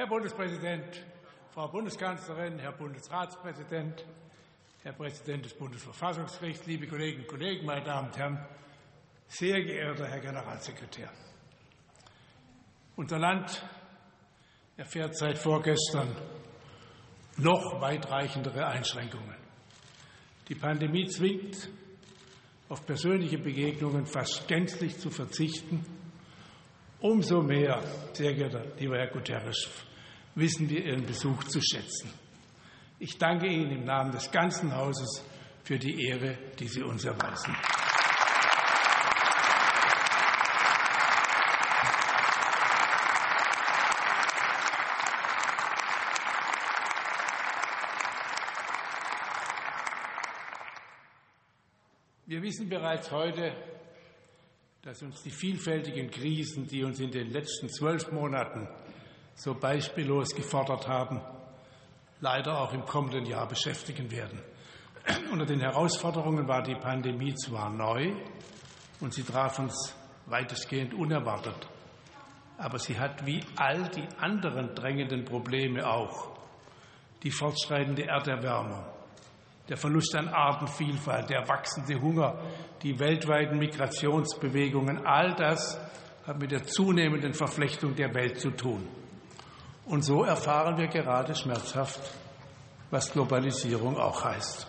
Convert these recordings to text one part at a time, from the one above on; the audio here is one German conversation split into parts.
Herr Bundespräsident, Frau Bundeskanzlerin, Herr Bundesratspräsident, Herr Präsident des Bundesverfassungsgerichts, liebe Kolleginnen und Kollegen, meine Damen und Herren, sehr geehrter Herr Generalsekretär! Unser Land erfährt seit vorgestern noch weitreichendere Einschränkungen. Die Pandemie zwingt, auf persönliche Begegnungen fast gänzlich zu verzichten. Umso mehr, sehr geehrter lieber Herr Guterres, wissen wir Ihren Besuch zu schätzen. Ich danke Ihnen im Namen des ganzen Hauses für die Ehre, die Sie uns erweisen. Wir wissen bereits heute, dass uns die vielfältigen Krisen, die uns in den letzten zwölf Monaten so beispiellos gefordert haben, leider auch im kommenden Jahr beschäftigen werden. Unter den Herausforderungen war die Pandemie zwar neu und sie traf uns weitestgehend unerwartet, aber sie hat wie all die anderen drängenden Probleme auch die fortschreitende Erderwärmung, der Verlust an Artenvielfalt, der wachsende Hunger, die weltweiten Migrationsbewegungen, all das hat mit der zunehmenden Verflechtung der Welt zu tun. Und so erfahren wir gerade schmerzhaft, was Globalisierung auch heißt.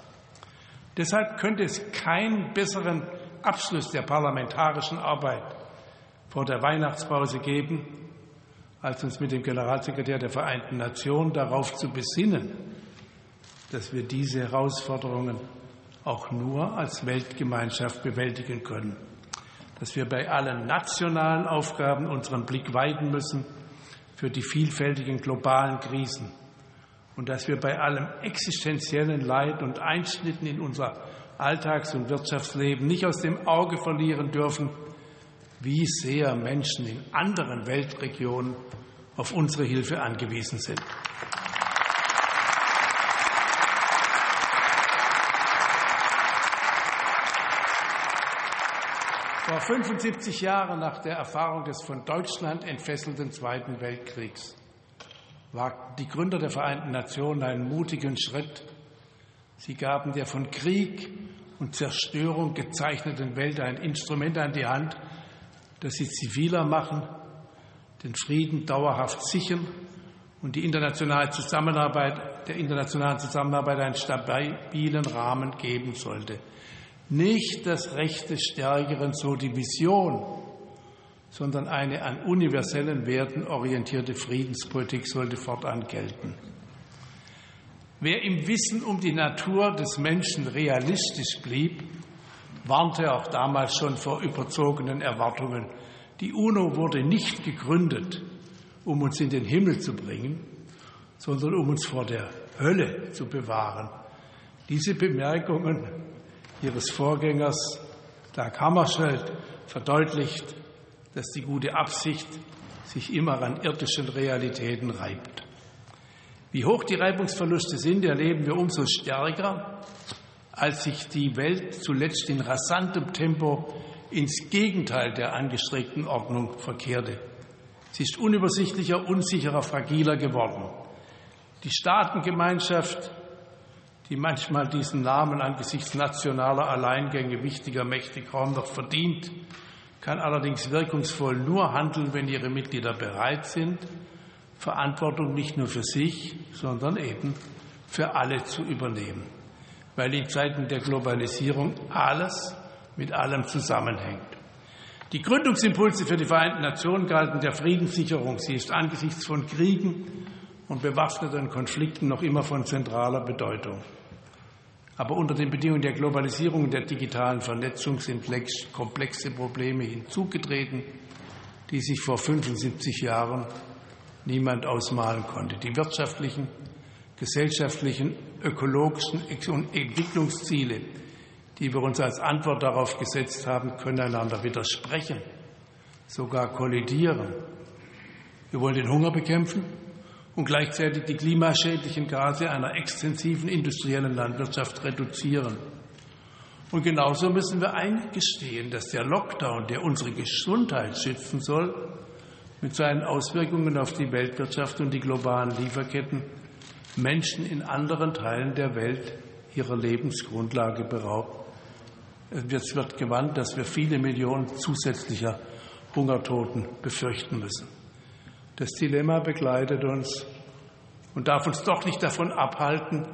Deshalb könnte es keinen besseren Abschluss der parlamentarischen Arbeit vor der Weihnachtspause geben, als uns mit dem Generalsekretär der Vereinten Nationen darauf zu besinnen, dass wir diese Herausforderungen auch nur als Weltgemeinschaft bewältigen können, dass wir bei allen nationalen Aufgaben unseren Blick weiten müssen für die vielfältigen globalen Krisen und dass wir bei allem existenziellen Leid und Einschnitten in unser Alltags- und Wirtschaftsleben nicht aus dem Auge verlieren dürfen, wie sehr Menschen in anderen Weltregionen auf unsere Hilfe angewiesen sind. Vor 75 Jahren nach der Erfahrung des von Deutschland entfesselten Zweiten Weltkriegs wagten die Gründer der Vereinten Nationen einen mutigen Schritt. Sie gaben der von Krieg und Zerstörung gezeichneten Welt ein Instrument an die Hand, das sie ziviler machen, den Frieden dauerhaft sichern und die internationale Zusammenarbeit, der internationalen Zusammenarbeit einen stabilen Rahmen geben sollte. Nicht das Recht des Stärkeren, so die Vision, sondern eine an universellen Werten orientierte Friedenspolitik sollte fortan gelten. Wer im Wissen um die Natur des Menschen realistisch blieb, warnte auch damals schon vor überzogenen Erwartungen. Die UNO wurde nicht gegründet, um uns in den Himmel zu bringen, sondern um uns vor der Hölle zu bewahren. Diese Bemerkungen Ihres Vorgängers Dag Hammarskjöld verdeutlicht, dass die gute Absicht sich immer an irdischen Realitäten reibt. Wie hoch die Reibungsverluste sind, erleben wir umso stärker, als sich die Welt zuletzt in rasantem Tempo ins Gegenteil der angestrebten Ordnung verkehrte. Sie ist unübersichtlicher, unsicherer, fragiler geworden. Die Staatengemeinschaft die manchmal diesen Namen angesichts nationaler Alleingänge wichtiger Mächte kaum noch verdient, kann allerdings wirkungsvoll nur handeln, wenn ihre Mitglieder bereit sind, Verantwortung nicht nur für sich, sondern eben für alle zu übernehmen, weil in Zeiten der Globalisierung alles mit allem zusammenhängt. Die Gründungsimpulse für die Vereinten Nationen galten der Friedenssicherung. Sie ist angesichts von Kriegen und bewaffneten Konflikten noch immer von zentraler Bedeutung. Aber unter den Bedingungen der Globalisierung und der digitalen Vernetzung sind komplexe Probleme hinzugetreten, die sich vor 75 Jahren niemand ausmalen konnte. Die wirtschaftlichen, gesellschaftlichen, ökologischen und Entwicklungsziele, die wir uns als Antwort darauf gesetzt haben, können einander widersprechen, sogar kollidieren. Wir wollen den Hunger bekämpfen, und gleichzeitig die klimaschädlichen Gase einer extensiven industriellen Landwirtschaft reduzieren. Und genauso müssen wir eingestehen, dass der Lockdown, der unsere Gesundheit schützen soll, mit seinen Auswirkungen auf die Weltwirtschaft und die globalen Lieferketten Menschen in anderen Teilen der Welt ihrer Lebensgrundlage beraubt. Es wird gewarnt, dass wir viele Millionen zusätzlicher Hungertoten befürchten müssen. Das Dilemma begleitet uns und darf uns doch nicht davon abhalten,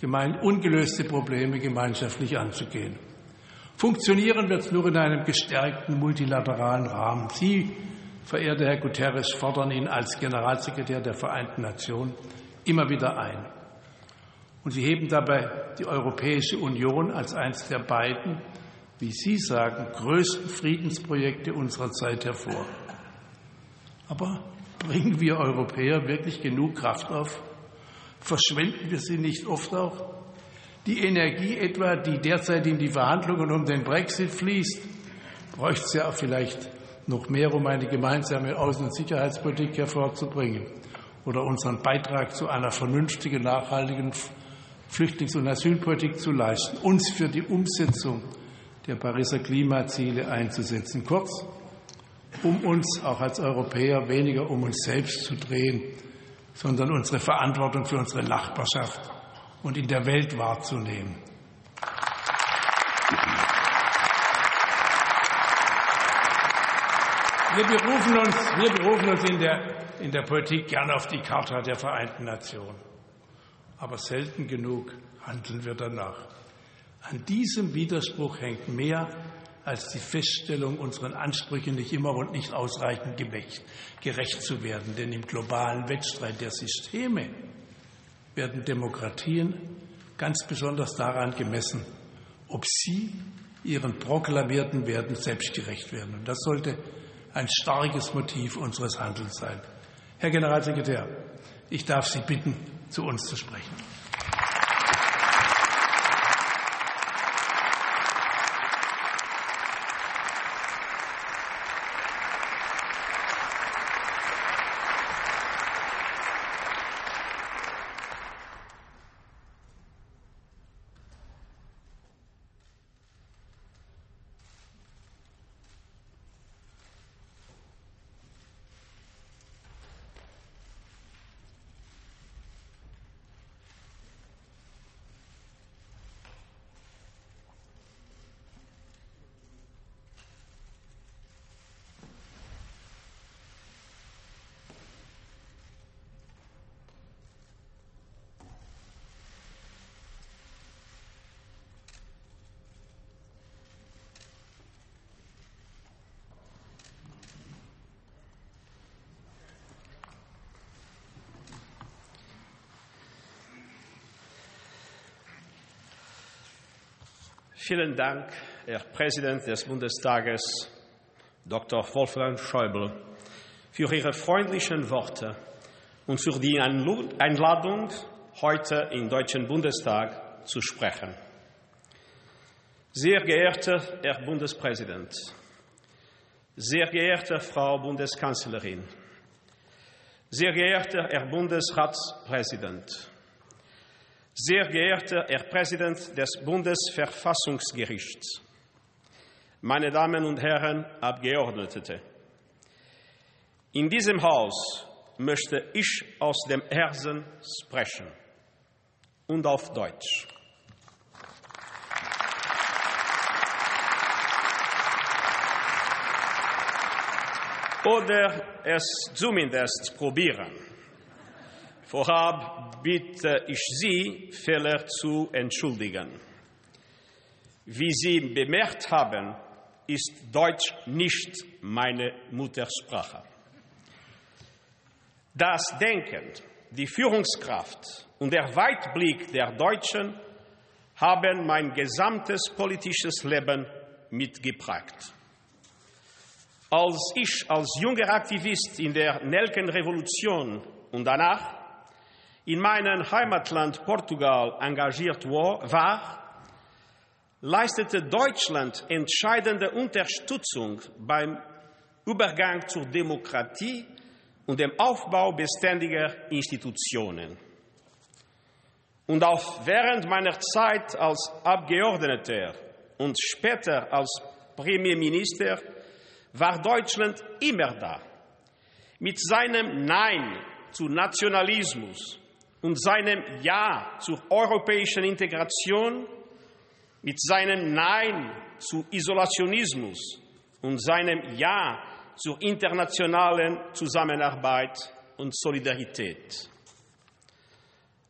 gemein ungelöste Probleme gemeinschaftlich anzugehen. Funktionieren wird es nur in einem gestärkten multilateralen Rahmen. Sie, verehrter Herr Guterres, fordern ihn als Generalsekretär der Vereinten Nationen immer wieder ein. Und Sie heben dabei die Europäische Union als eines der beiden, wie Sie sagen, größten Friedensprojekte unserer Zeit hervor. Aber bringen wir Europäer wirklich genug Kraft auf? Verschwenden wir sie nicht oft auch? Die Energie etwa, die derzeit in die Verhandlungen um den Brexit fließt, bräuchte es ja vielleicht noch mehr, um eine gemeinsame Außen- und Sicherheitspolitik hervorzubringen oder unseren Beitrag zu einer vernünftigen, nachhaltigen Flüchtlings- und Asylpolitik zu leisten, uns für die Umsetzung der Pariser Klimaziele einzusetzen. Kurz, um uns auch als Europäer weniger um uns selbst zu drehen, sondern unsere Verantwortung für unsere Nachbarschaft und in der Welt wahrzunehmen. Wir berufen uns, wir berufen uns in, der, in der Politik gern auf die Charta der Vereinten Nationen. Aber selten genug handeln wir danach. An diesem Widerspruch hängt mehr als die Feststellung, unseren Ansprüchen nicht immer und nicht ausreichend gerecht zu werden. Denn im globalen Wettstreit der Systeme werden Demokratien ganz besonders daran gemessen, ob sie ihren proklamierten Werten selbstgerecht werden. Und das sollte ein starkes Motiv unseres Handelns sein. Herr Generalsekretär, ich darf Sie bitten, zu uns zu sprechen. Vielen Dank, Herr Präsident des Bundestages, Dr. Wolfgang Schäuble, für Ihre freundlichen Worte und für die Einladung, heute im Deutschen Bundestag zu sprechen. Sehr geehrter Herr Bundespräsident, sehr geehrte Frau Bundeskanzlerin, sehr geehrter Herr Bundesratspräsident, sehr geehrter Herr Präsident des Bundesverfassungsgerichts, meine Damen und Herren Abgeordnete, in diesem Haus möchte ich aus dem Herzen sprechen und auf Deutsch. Oder es zumindest probieren. Vorab bitte ich Sie, Fehler zu entschuldigen. Wie Sie bemerkt haben, ist Deutsch nicht meine Muttersprache. Das Denken, die Führungskraft und der Weitblick der Deutschen haben mein gesamtes politisches Leben mitgeprägt. Als ich als junger Aktivist in der Nelkenrevolution und danach in meinem Heimatland Portugal engagiert war, leistete Deutschland entscheidende Unterstützung beim Übergang zur Demokratie und dem Aufbau beständiger Institutionen. Und auch während meiner Zeit als Abgeordneter und später als Premierminister war Deutschland immer da, Mit seinem Nein zu Nationalismus und seinem Ja zur europäischen Integration, mit seinem Nein zu Isolationismus und seinem Ja zur internationalen Zusammenarbeit und Solidarität.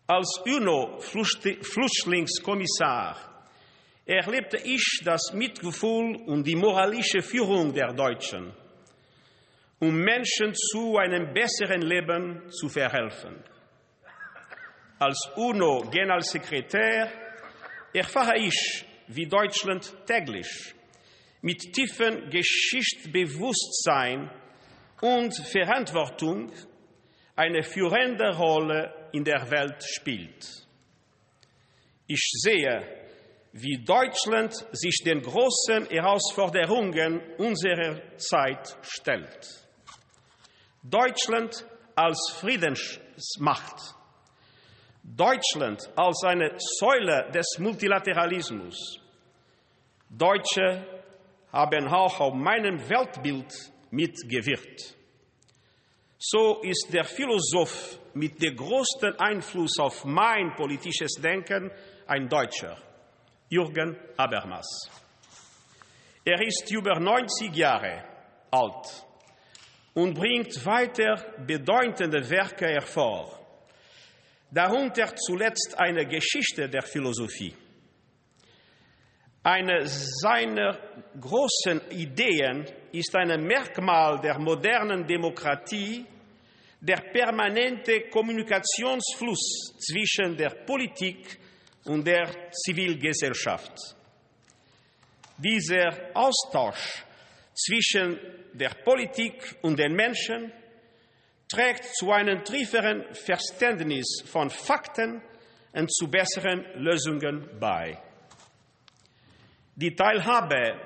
Als UNO-Flüchtlingskommissar erlebte ich das Mitgefühl und die moralische Führung der Deutschen, um Menschen zu einem besseren Leben zu verhelfen. Als UNO-Generalsekretär erfahre ich, wie Deutschland täglich mit tiefem Geschichtsbewusstsein und Verantwortung eine führende Rolle in der Welt spielt. Ich sehe, wie Deutschland sich den großen Herausforderungen unserer Zeit stellt. Deutschland als Friedensmacht, Deutschland als eine Säule des Multilateralismus. Deutsche haben auch auf meinem Weltbild mitgewirkt. So ist der Philosoph mit dem größten Einfluss auf mein politisches Denken ein Deutscher, Jürgen Habermas. Er ist über 90 Jahre alt und bringt weiter bedeutende Werke hervor, darunter zuletzt eine Geschichte der Philosophie. Eine seiner großen Ideen ist ein Merkmal der modernen Demokratie, der permanente Kommunikationsfluss zwischen der Politik und der Zivilgesellschaft. Dieser Austausch zwischen der Politik und den Menschen trägt zu einem tieferen Verständnis von Fakten und zu besseren Lösungen bei. Die Teilhabe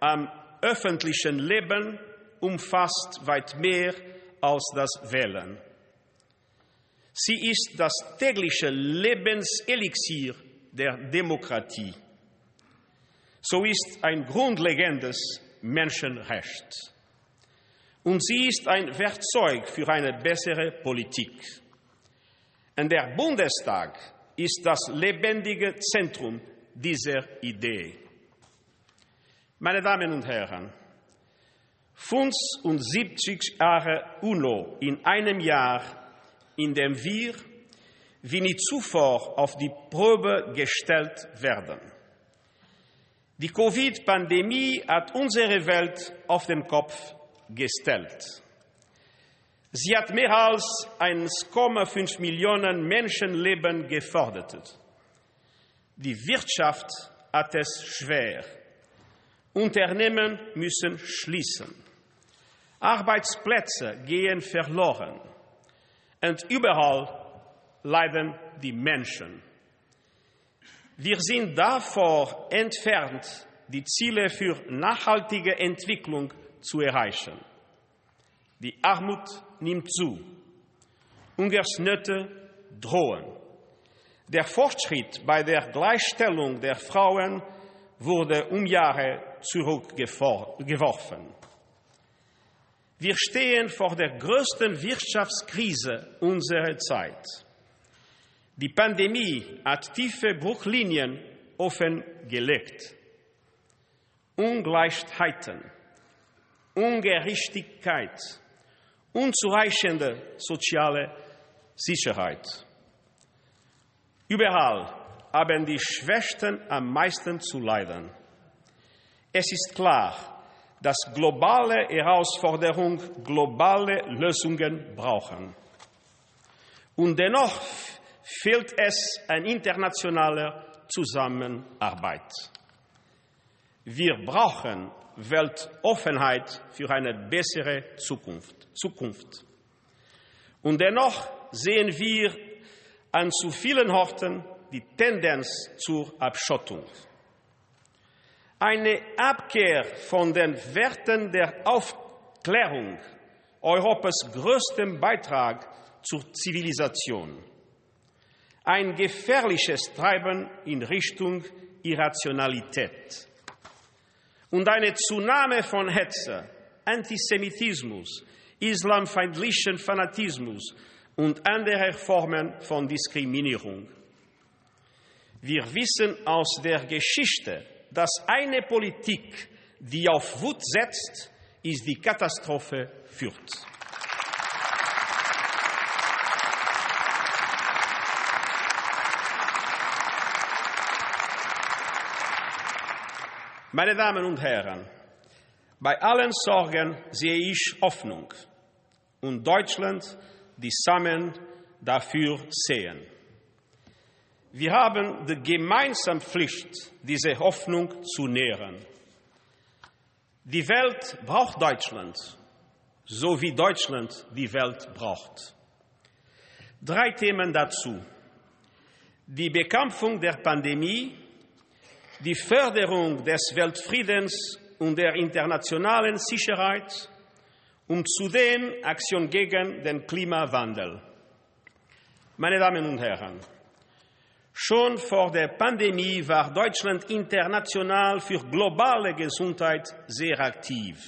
am öffentlichen Leben umfasst weit mehr als das Wählen. Sie ist das tägliche Lebenselixier der Demokratie. So ist ein grundlegendes Menschenrecht. Und sie ist ein Werkzeug für eine bessere Politik. Und der Bundestag ist das lebendige Zentrum dieser Idee. Meine Damen und Herren, 75 Jahre UNO in einem Jahr, in dem wir wie nie zuvor auf die Probe gestellt werden. Die Covid-Pandemie hat unsere Welt auf den Kopf gestellt. Sie hat mehr als 1,5 Millionen Menschenleben gefordert. Die Wirtschaft hat es schwer. Unternehmen müssen schließen. Arbeitsplätze gehen verloren. Und überall leiden die Menschen. Wir sind davor entfernt, die Ziele für nachhaltige Entwicklung zu erreichen. Die Armut nimmt zu. Hungersnöte drohen. Der Fortschritt bei der Gleichstellung der Frauen wurde um Jahre zurückgeworfen. Wir stehen vor der größten Wirtschaftskrise unserer Zeit. Die Pandemie hat tiefe Bruchlinien offengelegt. Ungleichheiten, Ungerechtigkeit, unzureichende soziale Sicherheit. Überall haben die Schwächsten am meisten zu leiden. Es ist klar, dass globale Herausforderungen globale Lösungen brauchen. Und dennoch fehlt es an internationaler Zusammenarbeit. Wir brauchen Weltoffenheit für eine bessere Zukunft. Zukunft. Und dennoch sehen wir an zu vielen Orten die Tendenz zur Abschottung eine Abkehr von den Werten der Aufklärung, Europas größtem Beitrag zur Zivilisation. Ein gefährliches Treiben in Richtung Irrationalität. Und eine Zunahme von Hetze, Antisemitismus, islamfeindlichen Fanatismus und anderer Formen von Diskriminierung. Wir wissen aus der Geschichte, dass eine Politik, die auf Wut setzt, ist die Katastrophe führt. Meine Damen und Herren, bei allen Sorgen sehe ich Hoffnung und Deutschland, die zusammen dafür sehen. Wir haben die gemeinsame Pflicht, diese Hoffnung zu nähren. Die Welt braucht Deutschland, so wie Deutschland die Welt braucht. Drei Themen dazu. Die Bekämpfung der Pandemie, die Förderung des Weltfriedens und der internationalen Sicherheit und zudem Aktion gegen den Klimawandel. Meine Damen und Herren, schon vor der Pandemie war Deutschland international für globale Gesundheit sehr aktiv.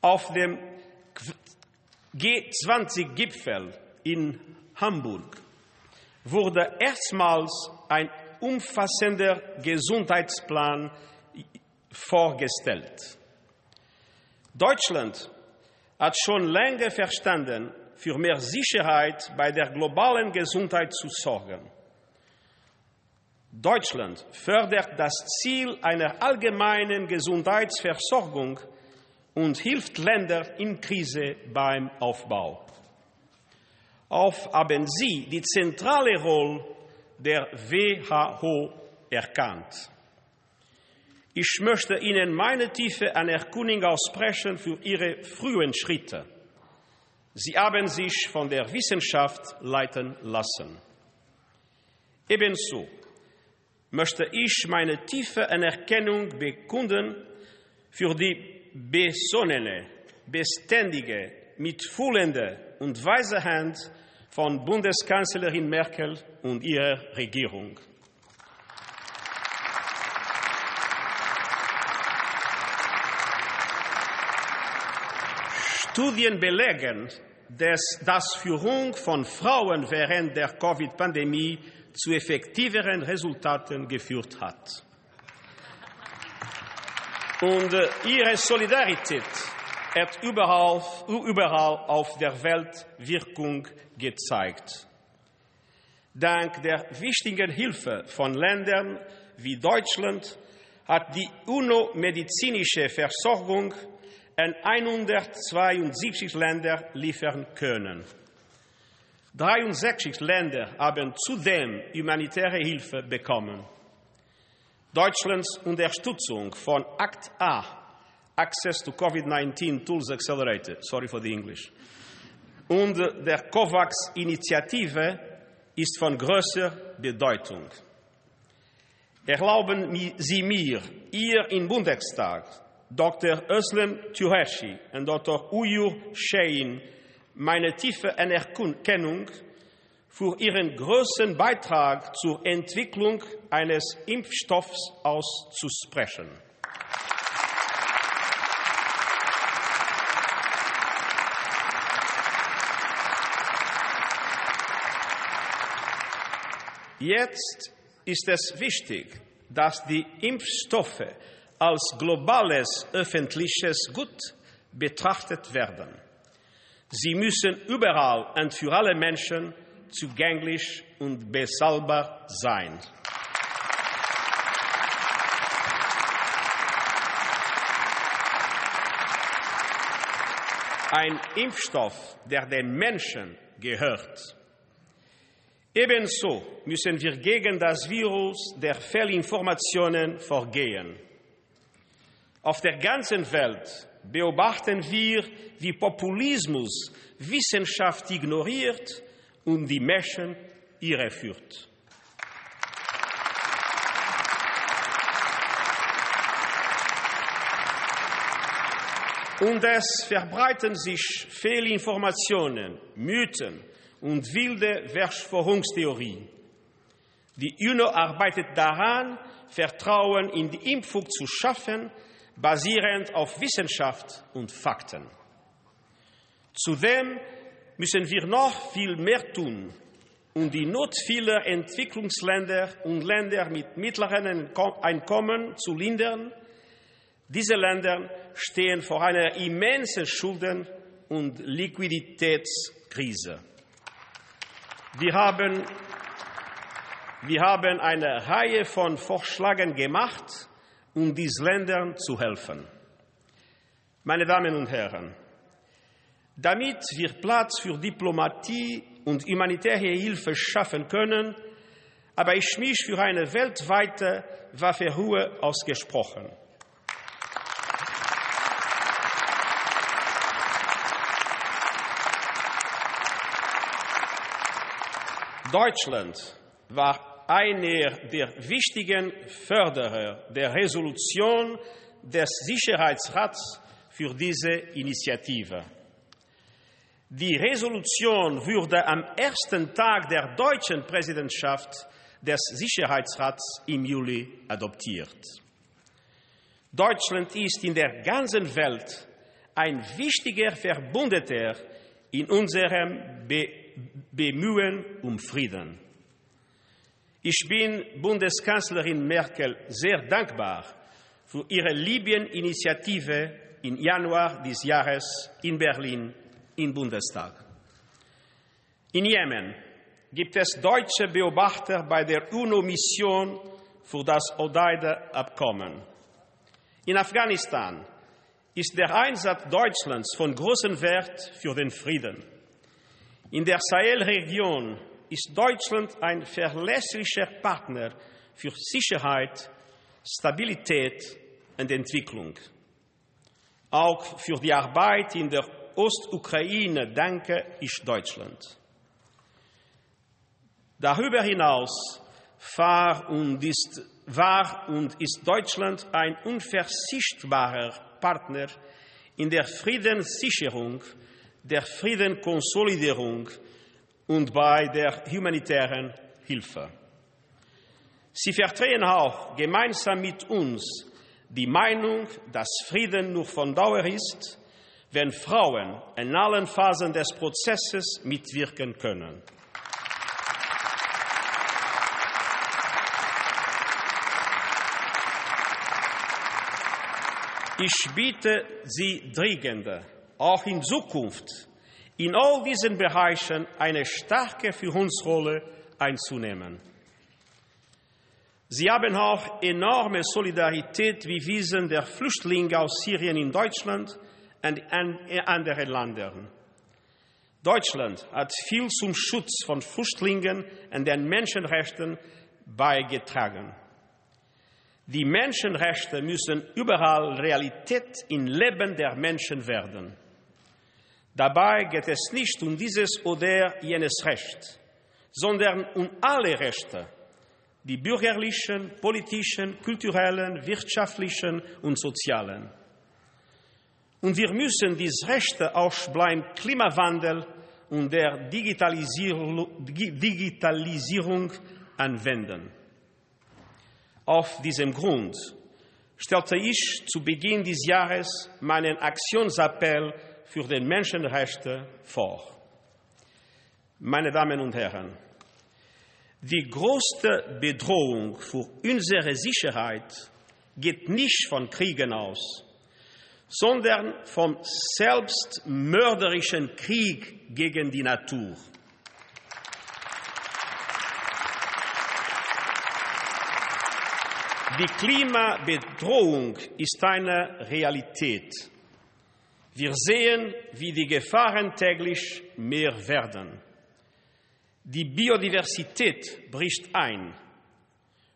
Auf dem G20-Gipfel in Hamburg wurde erstmals ein umfassender Gesundheitsplan vorgestellt. Deutschland hat schon lange verstanden, für mehr Sicherheit bei der globalen Gesundheit zu sorgen. Deutschland fördert das Ziel einer allgemeinen Gesundheitsversorgung und hilft Ländern in Krise beim Aufbau. Auf haben Sie die zentrale Rolle der WHO erkannt. Ich möchte Ihnen meine tiefe Anerkennung aussprechen für Ihre frühen Schritte. Sie haben sich von der Wissenschaft leiten lassen. Ebenso möchte ich meine tiefe Anerkennung bekunden für die besonnene, beständige, mitfühlende und weise Hand von Bundeskanzlerin Merkel und ihrer Regierung. Studien belegen, dass, dass Führung von Frauen während der Covid-Pandemie zu effektiveren Resultaten geführt hat. Und äh, ihre Solidarität hat überall, überall auf der Welt Wirkung gezeigt. Dank der wichtigen Hilfe von Ländern wie Deutschland hat die UNO-medizinische Versorgung an 172 Länder liefern können. 63 Länder haben zudem humanitäre Hilfe bekommen. Deutschlands Unterstützung von Act A, Access to COVID-19 Tools Accelerated, sorry for the English, und der COVAX-Initiative ist von größer Bedeutung. Erlauben Sie mir, hier im Bundestag Dr. Özlem Türeci und Dr. Uyur Shein meine tiefe Anerkennung für ihren großen Beitrag zur Entwicklung eines Impfstoffs auszusprechen. Jetzt ist es wichtig, dass die Impfstoffe als globales öffentliches Gut betrachtet werden. Sie müssen überall und für alle Menschen zugänglich und bezahlbar sein. Ein Impfstoff, der den Menschen gehört. Ebenso müssen wir gegen das Virus der Fehlinformationen vorgehen. Auf der ganzen Welt beobachten wir, wie Populismus Wissenschaft ignoriert und die Menschen irreführt. Und es verbreiten sich Fehlinformationen, Mythen und wilde Verschwörungstheorien. Die UNO arbeitet daran, Vertrauen in die Impfung zu schaffen, basierend auf Wissenschaft und Fakten. Zudem müssen wir noch viel mehr tun, um die Not vieler Entwicklungsländer und Länder mit mittleren Einkommen zu lindern. Diese Länder stehen vor einer immensen Schulden- und Liquiditätskrise. Wir haben, wir haben eine Reihe von Vorschlägen gemacht, um diesen Ländern zu helfen. Meine Damen und Herren, damit wir Platz für Diplomatie und humanitäre Hilfe schaffen können, habe ich mich für eine weltweite Waffenruhe ausgesprochen. Deutschland war einer der wichtigen Förderer der Resolution des Sicherheitsrats für diese Initiative. Die Resolution wurde am ersten Tag der deutschen Präsidentschaft des Sicherheitsrats im Juli adoptiert. Deutschland ist in der ganzen Welt ein wichtiger Verbündeter in unserem Be Bemühen um Frieden. Ich bin Bundeskanzlerin Merkel sehr dankbar für ihre Libyen-Initiative im Januar dieses Jahres in Berlin im Bundestag. In Jemen gibt es deutsche Beobachter bei der UNO-Mission für das Odeide-Abkommen. In Afghanistan ist der Einsatz Deutschlands von großem Wert für den Frieden. In der Sahelregion ist Deutschland ein verlässlicher Partner für Sicherheit, Stabilität und Entwicklung. Auch für die Arbeit in der Ostukraine danke ich Deutschland. Darüber hinaus war und ist, war und ist Deutschland ein unverzichtbarer Partner in der Friedenssicherung der Friedenkonsolidierung und bei der humanitären Hilfe. Sie vertreten auch gemeinsam mit uns die Meinung, dass Frieden nur von Dauer ist, wenn Frauen in allen Phasen des Prozesses mitwirken können. Ich bitte Sie dringend, auch in Zukunft in all diesen Bereichen eine starke Führungsrolle einzunehmen. Sie haben auch enorme Solidarität bewiesen der Flüchtlinge aus Syrien in Deutschland und in anderen Ländern. Deutschland hat viel zum Schutz von Flüchtlingen und den Menschenrechten beigetragen. Die Menschenrechte müssen überall Realität im Leben der Menschen werden. Dabei geht es nicht um dieses oder jenes Recht, sondern um alle Rechte, die bürgerlichen, politischen, kulturellen, wirtschaftlichen und sozialen. Und wir müssen diese Rechte auch beim Klimawandel und der Digitalisierung, anwenden. Auf diesem Grund stellte ich zu Beginn des Jahres meinen Aktionsappell für die Menschenrechte vor. Meine Damen und Herren, die größte Bedrohung für unsere Sicherheit geht nicht von Kriegen aus, sondern vom selbstmörderischen Krieg gegen die Natur. Die Klimabedrohung ist eine Realität. Wir sehen, wie die Gefahren täglich mehr werden. Die Biodiversität bricht ein.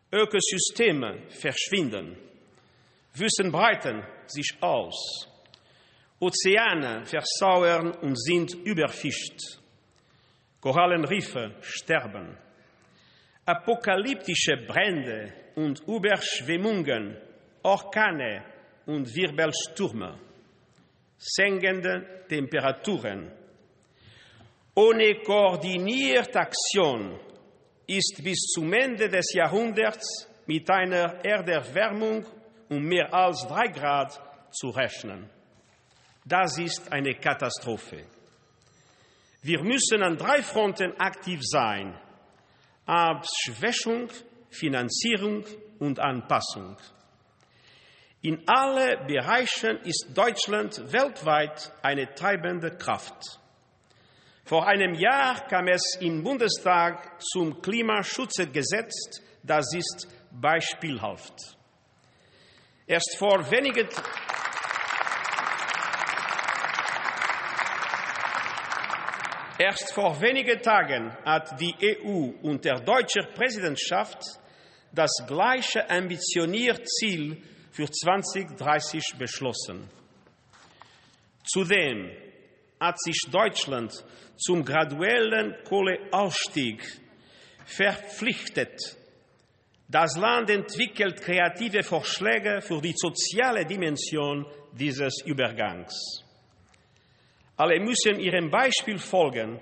Ökosysteme verschwinden. Wüsten breiten sich aus. Ozeane versauern und sind überfischt. Korallenriffe sterben. Apokalyptische Brände und Überschwemmungen, Orkane und Wirbelstürme senkende Temperaturen. Ohne koordinierte Aktion ist bis zum Ende des Jahrhunderts mit einer Erderwärmung um mehr als drei Grad zu rechnen. Das ist eine Katastrophe. Wir müssen an drei Fronten aktiv sein. Abschwächung, Finanzierung und Anpassung. In allen Bereichen ist Deutschland weltweit eine treibende Kraft. Vor einem Jahr kam es im Bundestag zum Klimaschutzgesetz, das ist beispielhaft. Erst vor wenigen Erst vor wenigen Tagen hat die EU unter deutscher Präsidentschaft das gleiche ambitionierte Ziel für 2030 beschlossen. Zudem hat sich Deutschland zum graduellen Kohleausstieg verpflichtet. Das Land entwickelt kreative Vorschläge für die soziale Dimension dieses Übergangs. Alle müssen ihrem Beispiel folgen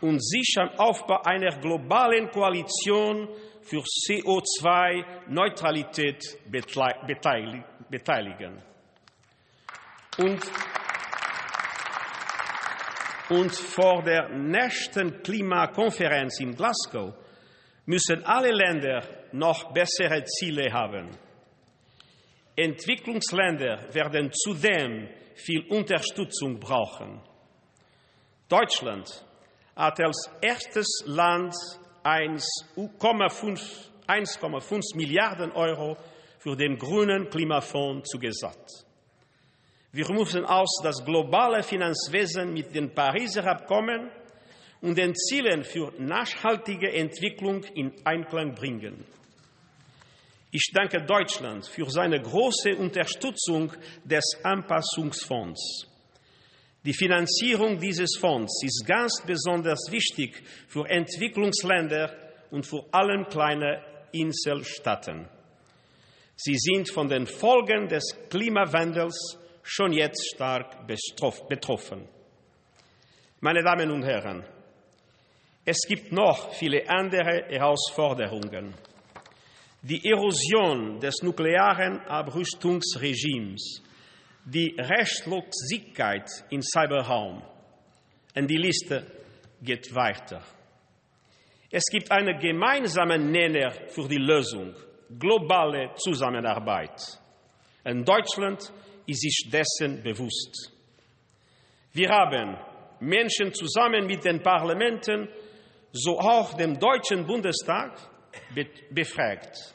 und sich am Aufbau einer globalen Koalition für CO2-Neutralität beteiligen. Und, und vor der nächsten Klimakonferenz in Glasgow müssen alle Länder noch bessere Ziele haben. Entwicklungsländer werden zudem viel Unterstützung brauchen. Deutschland hat als erstes Land 1,5 Milliarden Euro für den grünen Klimafonds zugesagt. Wir müssen aus das globale Finanzwesen mit dem Pariser Abkommen und den Zielen für nachhaltige Entwicklung in Einklang bringen. Ich danke Deutschland für seine große Unterstützung des Anpassungsfonds. Die Finanzierung dieses Fonds ist ganz besonders wichtig für Entwicklungsländer und vor allem kleine Inselstaaten. Sie sind von den Folgen des Klimawandels schon jetzt stark betroffen. Meine Damen und Herren, es gibt noch viele andere Herausforderungen. Die Erosion des nuklearen Abrüstungsregimes, die Rechtlosigkeit im Cyberraum. Und die Liste geht weiter. Es gibt einen gemeinsamen Nenner für die Lösung, globale Zusammenarbeit. Und Deutschland ist sich dessen bewusst. Wir haben Menschen zusammen mit den Parlamenten, so auch dem Deutschen Bundestag, befragt.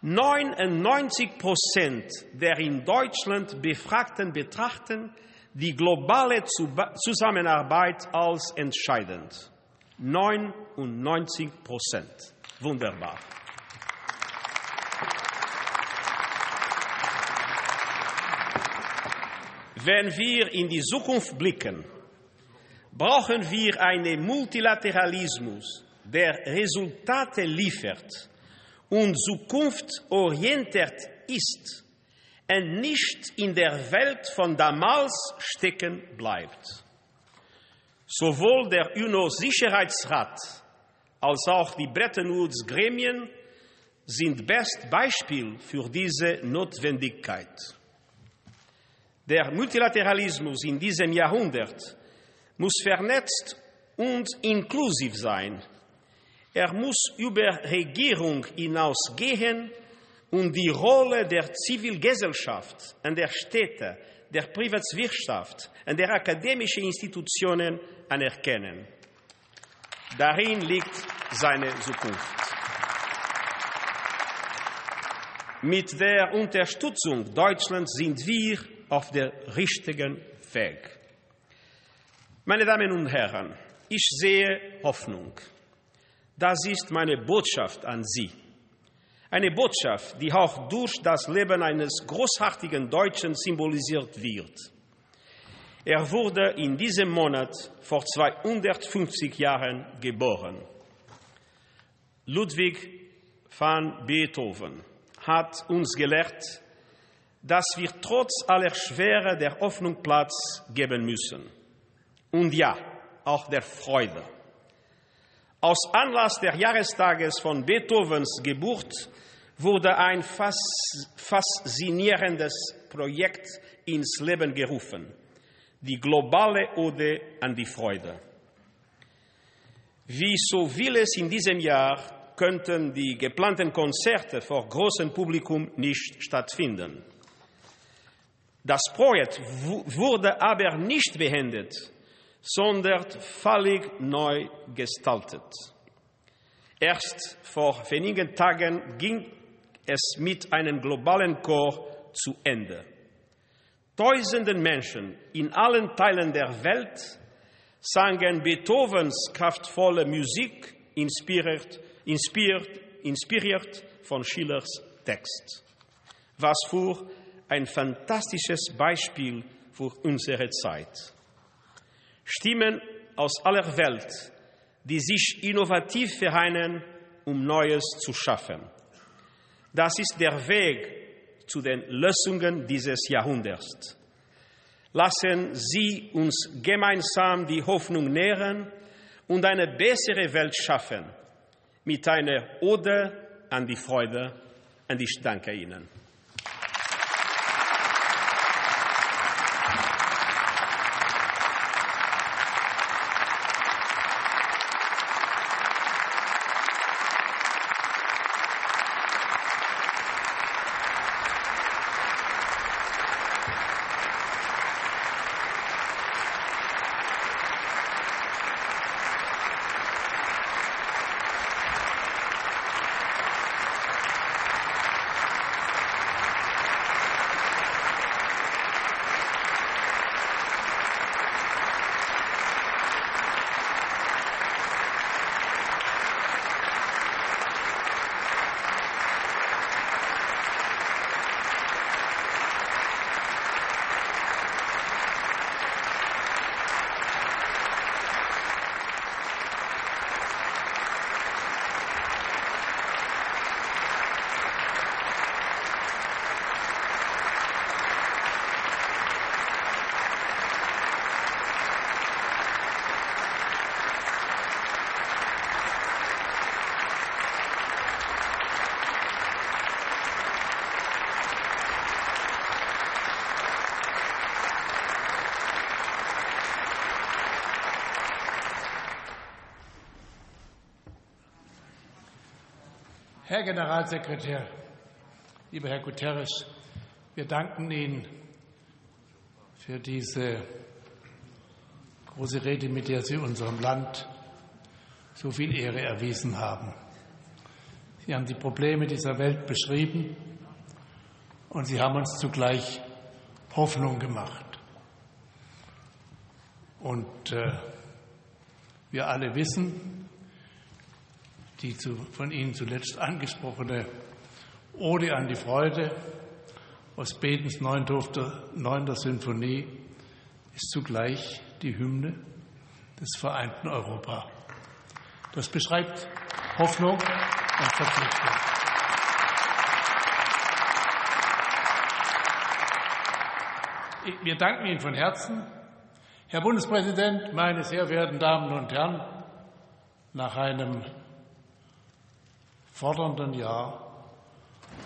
99 Prozent der in Deutschland Befragten betrachten die globale Zusammenarbeit als entscheidend. 99 Prozent. Wunderbar. Wenn wir in die Zukunft blicken, brauchen wir einen Multilateralismus, der Resultate liefert und zukunftsorientiert ist und nicht in der Welt von damals stecken bleibt. Sowohl der UNO-Sicherheitsrat als auch die Bretton Woods-Gremien sind best Beispiel für diese Notwendigkeit. Der Multilateralismus in diesem Jahrhundert muss vernetzt und inklusiv sein er muss über Regierung hinausgehen und die Rolle der Zivilgesellschaft und der Städte, der Privatwirtschaft und der akademischen Institutionen anerkennen. Darin liegt seine Zukunft. Mit der Unterstützung Deutschlands sind wir auf der richtigen Weg. Meine Damen und Herren, ich sehe Hoffnung. Das ist meine Botschaft an Sie. Eine Botschaft, die auch durch das Leben eines großartigen Deutschen symbolisiert wird. Er wurde in diesem Monat vor 250 Jahren geboren. Ludwig van Beethoven hat uns gelehrt, dass wir trotz aller Schwere der Hoffnung Platz geben müssen. Und ja, auch der Freude. Aus Anlass der Jahrestages von Beethovens Geburt wurde ein faszinierendes Projekt ins Leben gerufen, die globale Ode an die Freude. Wie so vieles in diesem Jahr könnten die geplanten Konzerte vor großem Publikum nicht stattfinden. Das Projekt wurde aber nicht beendet, sondern völlig neu gestaltet. Erst vor wenigen Tagen ging es mit einem globalen Chor zu Ende. Tausenden Menschen in allen Teilen der Welt sangen Beethovens kraftvolle Musik, inspiriert, inspiriert, inspiriert von Schillers Text. Was für ein fantastisches Beispiel für unsere Zeit. Stimmen aus aller Welt, die sich innovativ vereinen, um Neues zu schaffen. Das ist der Weg zu den Lösungen dieses Jahrhunderts. Lassen Sie uns gemeinsam die Hoffnung nähren und eine bessere Welt schaffen. Mit einer Ode an die Freude. Und ich danke Ihnen. Herr Generalsekretär, lieber Herr Guterres, wir danken Ihnen für diese große Rede, mit der Sie unserem Land so viel Ehre erwiesen haben. Sie haben die Probleme dieser Welt beschrieben und Sie haben uns zugleich Hoffnung gemacht. Und äh, wir alle wissen, die zu, von Ihnen zuletzt angesprochene Ode an die Freude aus Betens neunter Sinfonie ist zugleich die Hymne des vereinten Europa. Das beschreibt Hoffnung und Verpflichtung. Wir danken Ihnen von Herzen. Herr Bundespräsident, meine sehr verehrten Damen und Herren, nach einem fordernden Jahr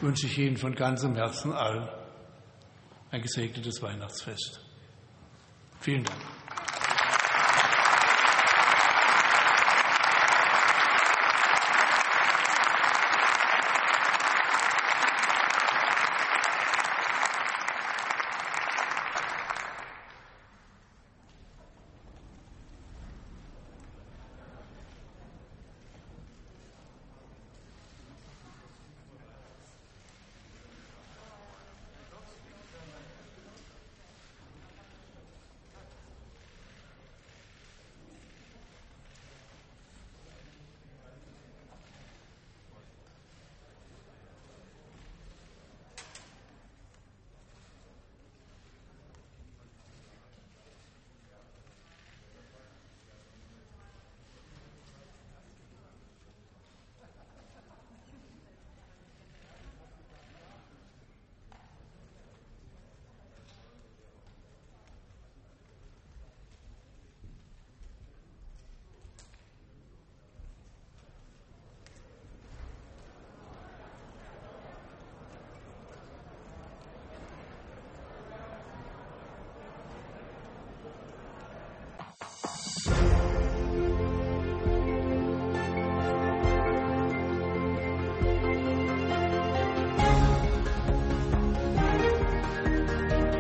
wünsche ich Ihnen von ganzem Herzen allen ein gesegnetes Weihnachtsfest. Vielen Dank.